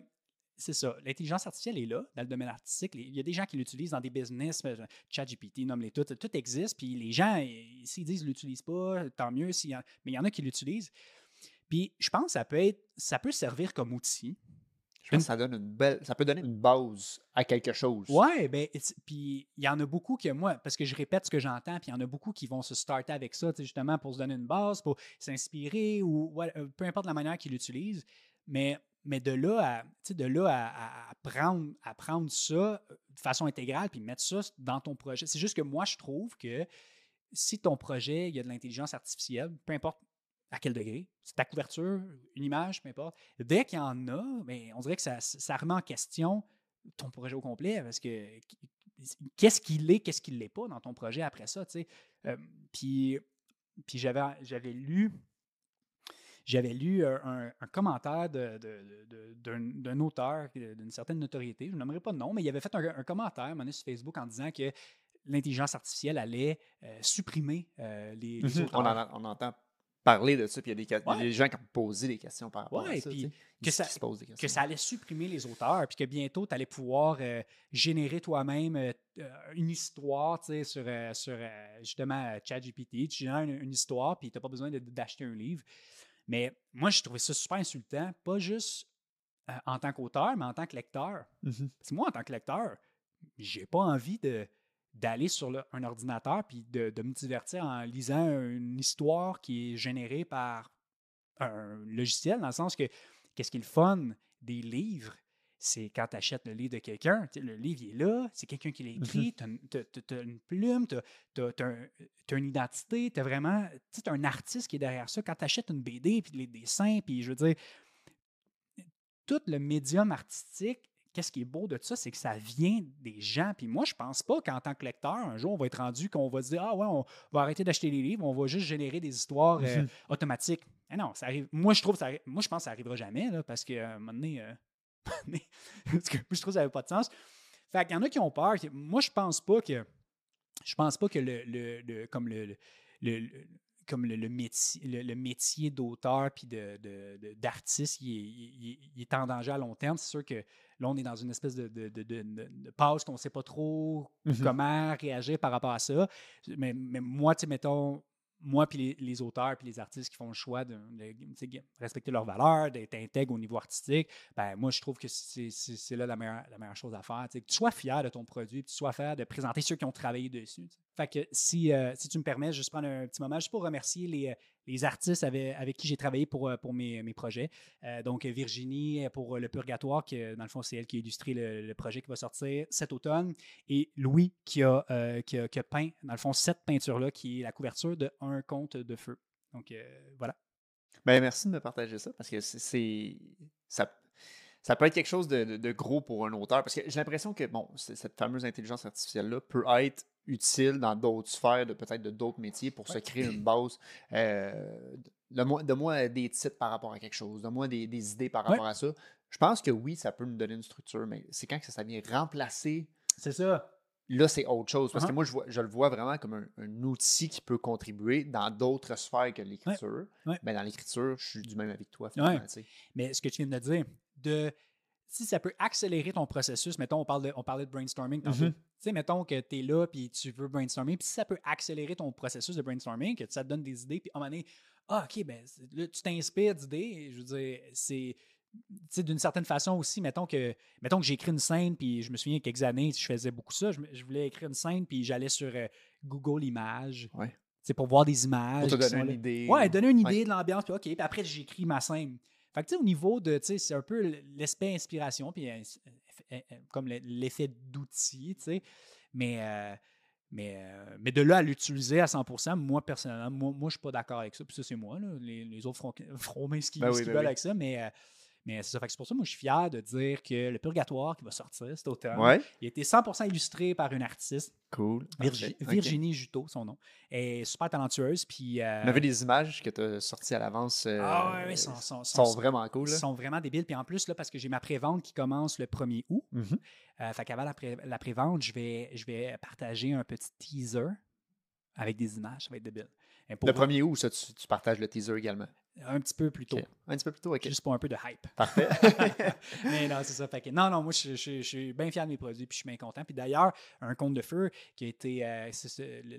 c'est ça. L'intelligence artificielle est là, dans le domaine artistique. Il y a des gens qui l'utilisent dans des business. ChatGPT, nomme-les tout. Tout existe. Puis les gens, s'ils disent qu'ils l'utilisent pas, tant mieux. Mais il y en a qui l'utilisent. Puis je pense que ça peut, être, ça peut servir comme outil. Je pense que ça, donne une belle, ça peut donner une base à quelque chose. Ouais, ben, puis il y en a beaucoup que moi, parce que je répète ce que j'entends, puis il y en a beaucoup qui vont se starter avec ça, justement, pour se donner une base, pour s'inspirer ou euh, peu importe la manière qu'ils l'utilisent. Mais mais de là à, de là à, prendre, à prendre ça euh, de façon intégrale puis mettre ça dans ton projet, c'est juste que moi, je trouve que si ton projet, il y a de l'intelligence artificielle, peu importe à quel degré, c'est ta couverture, une image, peu importe, dès qu'il y en a, mais ben, on dirait que ça, ça remet en question ton projet au complet parce que qu'est-ce qu'il est, qu'est-ce qu'il n'est pas dans ton projet après ça, tu sais? Euh, puis, puis j'avais, j'avais lu j'avais lu un, commentaire d'un auteur d'une certaine notoriété, je n'aimerais pas de nom, mais il avait fait un, commentaire sur Facebook en disant que l'intelligence artificielle allait euh, supprimer euh, les, mmh auteurs. On, entend parler de ça, puis il y a des, gens qui ont posé des questions par rapport à ça. que, ça que ça allait supprimer les auteurs, puis que bientôt, tu allais pouvoir euh, générer toi-même une histoire sur, sur justement ChatGPT. Tu génères une, histoire, puis tu n'as pas besoin d'acheter un livre. Mais moi, je trouvais ça super insultant, pas juste euh, en tant qu'auteur, mais en tant que lecteur. Mmh Parce que moi, en tant que lecteur, j'ai pas envie de d'aller sur un ordinateur puis de, me divertir en lisant une histoire qui est générée par un logiciel, dans le sens que qu'est-ce qui est le fun des livres, c'est quand tu achètes le livre de quelqu'un, le livre il est là, c'est quelqu'un qui l'a écrit, tu as, une plume, tu as, une identité, tu as vraiment un artiste qui est derrière ça. Quand tu achètes une BD, puis les dessins, puis je veux dire, tout le médium artistique, qu'est-ce qui est beau de ça, c'est que ça vient des gens. Puis moi, je pense pas qu'en tant que lecteur, un jour, on va être rendu qu'on va se dire Ah ouais, on va arrêter d'acheter les livres, on va juste générer des histoires euh, mmh automatiques. Mais non, ça arrive. Moi, je trouve ça Moi, je pense que ça arrivera jamais, là, parce qu'à un moment donné, euh, parce que je trouve que ça n'avait pas de sens. Fait qu'il y en a qui ont peur. Moi, je pense pas que. Je pense pas que le, le, comme le, le comme le, métier, le, métier d'auteur puis d'artiste, de, il, il, est en danger à long terme. C'est sûr que là, on est dans une espèce de, de, pause qu'on ne sait pas trop mm-hmm. comment réagir par rapport à ça. Mais, mais moi, tu sais, mettons, moi, puis les, auteurs, puis les artistes qui font le choix de, respecter leurs valeurs, d'être intègres au niveau artistique, ben moi, je trouve que c'est là la meilleure, la meilleure chose à faire. Tu sois fier de ton produit, que tu sois fier de présenter ceux qui ont travaillé dessus. Fait que si, euh, si tu me permets, juste prendre un petit moment juste pour remercier les, les artistes avec, qui j'ai travaillé pour, euh, pour mes, mes projets. Euh, donc, Virginie pour Le Purgatoire, qui, dans le fond, c'est elle qui a illustré le, projet qui va sortir cet automne. Et Louis qui a, euh, qui a, peint, dans le fond, cette peinture-là, qui est la couverture de Un conte de feu. Donc, voilà. Ben, merci de me partager ça parce que c'est ça, ça peut être quelque chose de, de, gros pour un auteur. Parce que j'ai l'impression que bon, cette fameuse intelligence artificielle-là peut être utile dans d'autres sphères, de peut-être de d'autres métiers pour se créer une base. Euh, de, moi, des titres par rapport à quelque chose, de moi des, idées par rapport à ça. Je pense que oui, ça peut nous donner une structure, mais c'est quand que ça vient remplacer. C'est ça. Là, c'est autre chose. Parce que uh-huh. moi, je, vois, je le vois vraiment comme un, outil qui peut contribuer dans d'autres sphères que l'écriture. Mais dans l'écriture, je suis du même avec toi. Mais ce que tu viens de dire, de si ça peut accélérer ton processus, mettons, on, parle de, on parlait de brainstorming tantôt. Mm-hmm. Tu sais, mettons que tu es là puis tu veux brainstormer, puis si ça peut accélérer ton processus de brainstorming, que ça te donne des idées, puis à un moment donné, ah, OK, ben là, tu t'inspires d'idées, je veux dire, c'est d'une certaine façon aussi, mettons que, mettons que j'ai écrit une scène, puis je me souviens quelques années, je faisais beaucoup ça, je, voulais écrire une scène, puis j'allais sur euh, Google Images. C'est pour voir des images. Pour te donner une idée. Ouais, donner une idée de l'ambiance, puis OK, puis après j'écris ma scène. Fait que, tu sais, au niveau de, tu sais, c'est un peu l'aspect inspiration, puis euh, euh, euh, comme l'effet d'outil, tu sais. Mais, mais, mais de là à l'utiliser à 100% moi, personnellement, moi, moi je suis pas d'accord avec ça. Puis ça, c'est moi, là. Les, autres feront, feront ce qu'ils ben ben veulent avec ça. Mais, Mais c'est ça. Fait que c'est pour ça que moi, je suis fier de dire que Le Purgatoire qui va sortir cet automne, Ouais. il a été 100% illustré par une artiste, Cool. Virgi-. Virginie Juteau, son nom. Elle est super talentueuse. Puis, euh, On avait des images que tu as sorties à l'avance. euh, ah ouais, sont, sont- sont, sont- vraiment cool. sont vraiment débiles. Puis en plus, là, parce que j'ai ma prévente qui commence le 1er août, euh, fait qu'avant la, pré- la prévente, je vais, je vais partager un petit teaser avec des images. Ça va être débile. Le vous- premier août, ça, tu, tu partages le teaser également? Un petit peu plus tôt. Un petit peu plus tôt, ok. Juste pour un peu de hype. Parfait. Mais non, c'est ça. Fait que, non, non, moi, je, je- je suis bien fier de mes produits, puis je suis bien content. Puis d'ailleurs, un conte de feu qui a été, euh,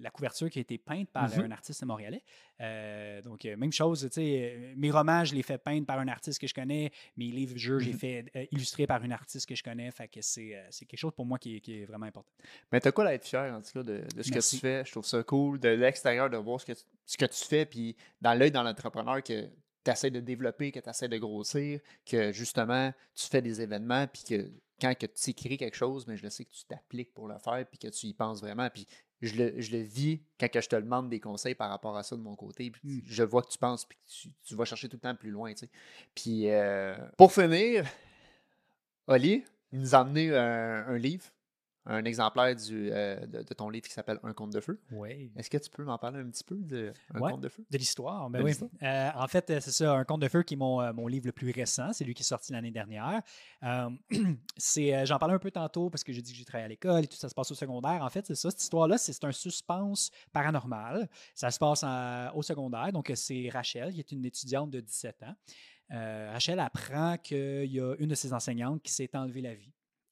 la couverture qui a été peinte par Mhm. un artiste montréalais. Euh, donc, euh, même chose, tu sais, mes romans, je les fais peindre par un artiste que je connais. Mes livres jeux, j'ai Mhm. fait euh, illustrer par une artiste que je connais. Fait que c'est c'est quelque chose pour moi qui est, qui est vraiment important. Mais t'as quoi d'être fier, en tout cas, de, de ce Merci. que tu fais? Je trouve ça cool. De l'extérieur, de voir ce que tu, ce que tu fais, puis dans l'œil dans l'entrepreneur que tu essaies de développer, que tu essaies de grossir, que justement, tu fais des événements, puis que quand que tu écris quelque chose, mais je le sais que tu t'appliques pour le faire, puis que tu y penses vraiment. Puis je le, je le vis quand que je te demande des conseils par rapport à ça de mon côté. Puis Mm. je vois que tu penses, puis que tu, tu vas chercher tout le temps plus loin. tu sais. Puis euh, pour finir, Oli, il nous a amené un, un livre, un exemplaire du, euh, de, de ton livre qui s'appelle Un conte de feu. Oui. Est-ce que tu peux m'en parler un petit peu de Un Ouais. conte de feu? De l'histoire, ben oui. Euh, en fait, euh, c'est ça, Un conte de feu qui est mon, mon livre le plus récent. C'est lui qui est sorti l'année dernière. Euh, c'est, j'en parlais un peu tantôt parce que j'ai dit que j'ai travaillé à l'école et tout ça se passe au secondaire. En fait, c'est ça, cette histoire-là, c'est, un suspense paranormal. Ça se passe en- au secondaire. Donc, c'est Rachel, qui est une étudiante de 17 ans. Rachel apprend qu'il y a une de ses enseignantes qui s'est enlevée la vie.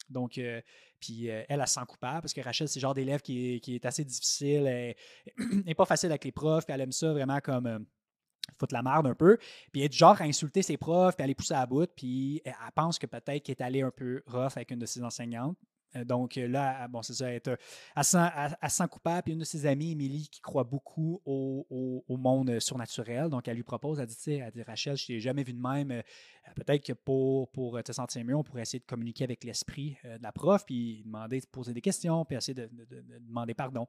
Donc, euh, puis euh, elle, elle se sent coupable parce que Rachel, c'est le genre d'élève qui est, assez difficile, elle n'est pas facile avec les profs, puis elle aime ça vraiment comme euh, foutre la merde un peu. Puis elle est du genre à insulter ses profs, puis à les pousser à bout, puis elle pense que peut-être qu'elle est allée un peu rough avec une de ses enseignantes. Euh, Donc euh, là, elle- bon, c'est ça, elle, est, euh, elle, se sent, coupable. Puis une de ses amies, Émilie, qui croit beaucoup au, au- monde surnaturel, donc elle lui propose, elle dit, tu sais, elle dit, Rachel, je t'ai jamais vu de même. Peut-être que pour, pour te sentir mieux, on pourrait essayer de communiquer avec l'esprit de la prof, puis demander, poser des questions, puis essayer de, de- de- de demander pardon.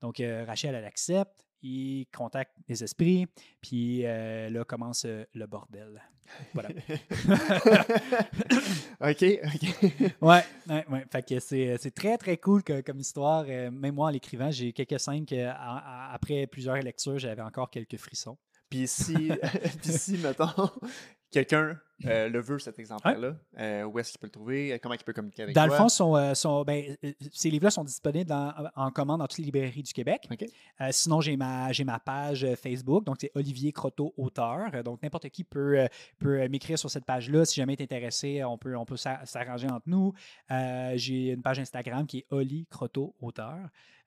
Donc, Rachel, elle accepte, il contacte les esprits, puis euh, là commence euh, le bordel. Voilà. OK, OK. Ouais, ouais, ouais. Fait que c'est, c'est très, très cool que- comme histoire. Euh, même moi, en l'écrivant, j'ai quelques scènes que, à- à- après plusieurs lectures, j'avais encore quelques frissons. Puis si, puis si mettons, quelqu'un euh, le veut, cet exemplaire-là, euh, où est-ce qu'il peut le trouver? Comment il peut communiquer avec Dans toi? le fond, euh, ben, euh, ces livres-là sont disponibles dans- en commande dans toutes les librairies du Québec. Euh, sinon, j'ai ma, j'ai ma page euh, Facebook, donc c'est Olivier Croteau, auteur. Euh, Donc, n'importe qui peut, euh, peut euh, m'écrire sur cette page-là. Si jamais tu es intéressé, on peut, on peut s'a- s'arranger entre nous. Euh, j'ai une page Instagram qui est Oli Croteau, auteur.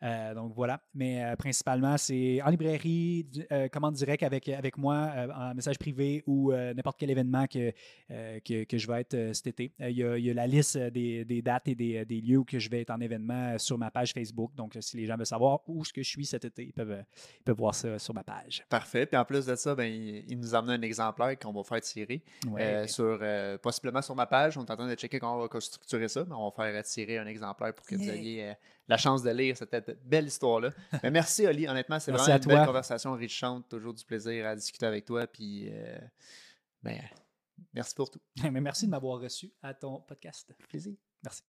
Euh, donc, voilà. Mais euh, principalement, c'est en librairie, euh, commande directe avec, avec moi, euh, en message privé ou euh, n'importe quel événement que, euh, que, que je vais être euh, cet été. Euh, Il y, a, il y a la liste euh, des, des dates et des, des lieux où que je vais être en événement euh, sur ma page Facebook. Donc, euh, si les gens veulent savoir où ce que je suis cet été, ils peuvent, euh, ils peuvent voir ça sur ma page. Parfait. Puis en plus de ça, ben, il, nous a amené un exemplaire qu'on va faire tirer Ouais. euh, sur, euh, possiblement sur ma page. On est en train de checker comment on va structurer ça, mais on va faire tirer un exemplaire pour que vous ayez euh, la chance de lire cette belle histoire-là. Mais merci, Oli. Honnêtement, c'est vraiment à une belle toi. conversation enrichissante. Toujours du plaisir à discuter avec toi. Puis, euh, ben, merci pour tout. Mais merci de m'avoir reçu à ton podcast. Plaisir. Merci.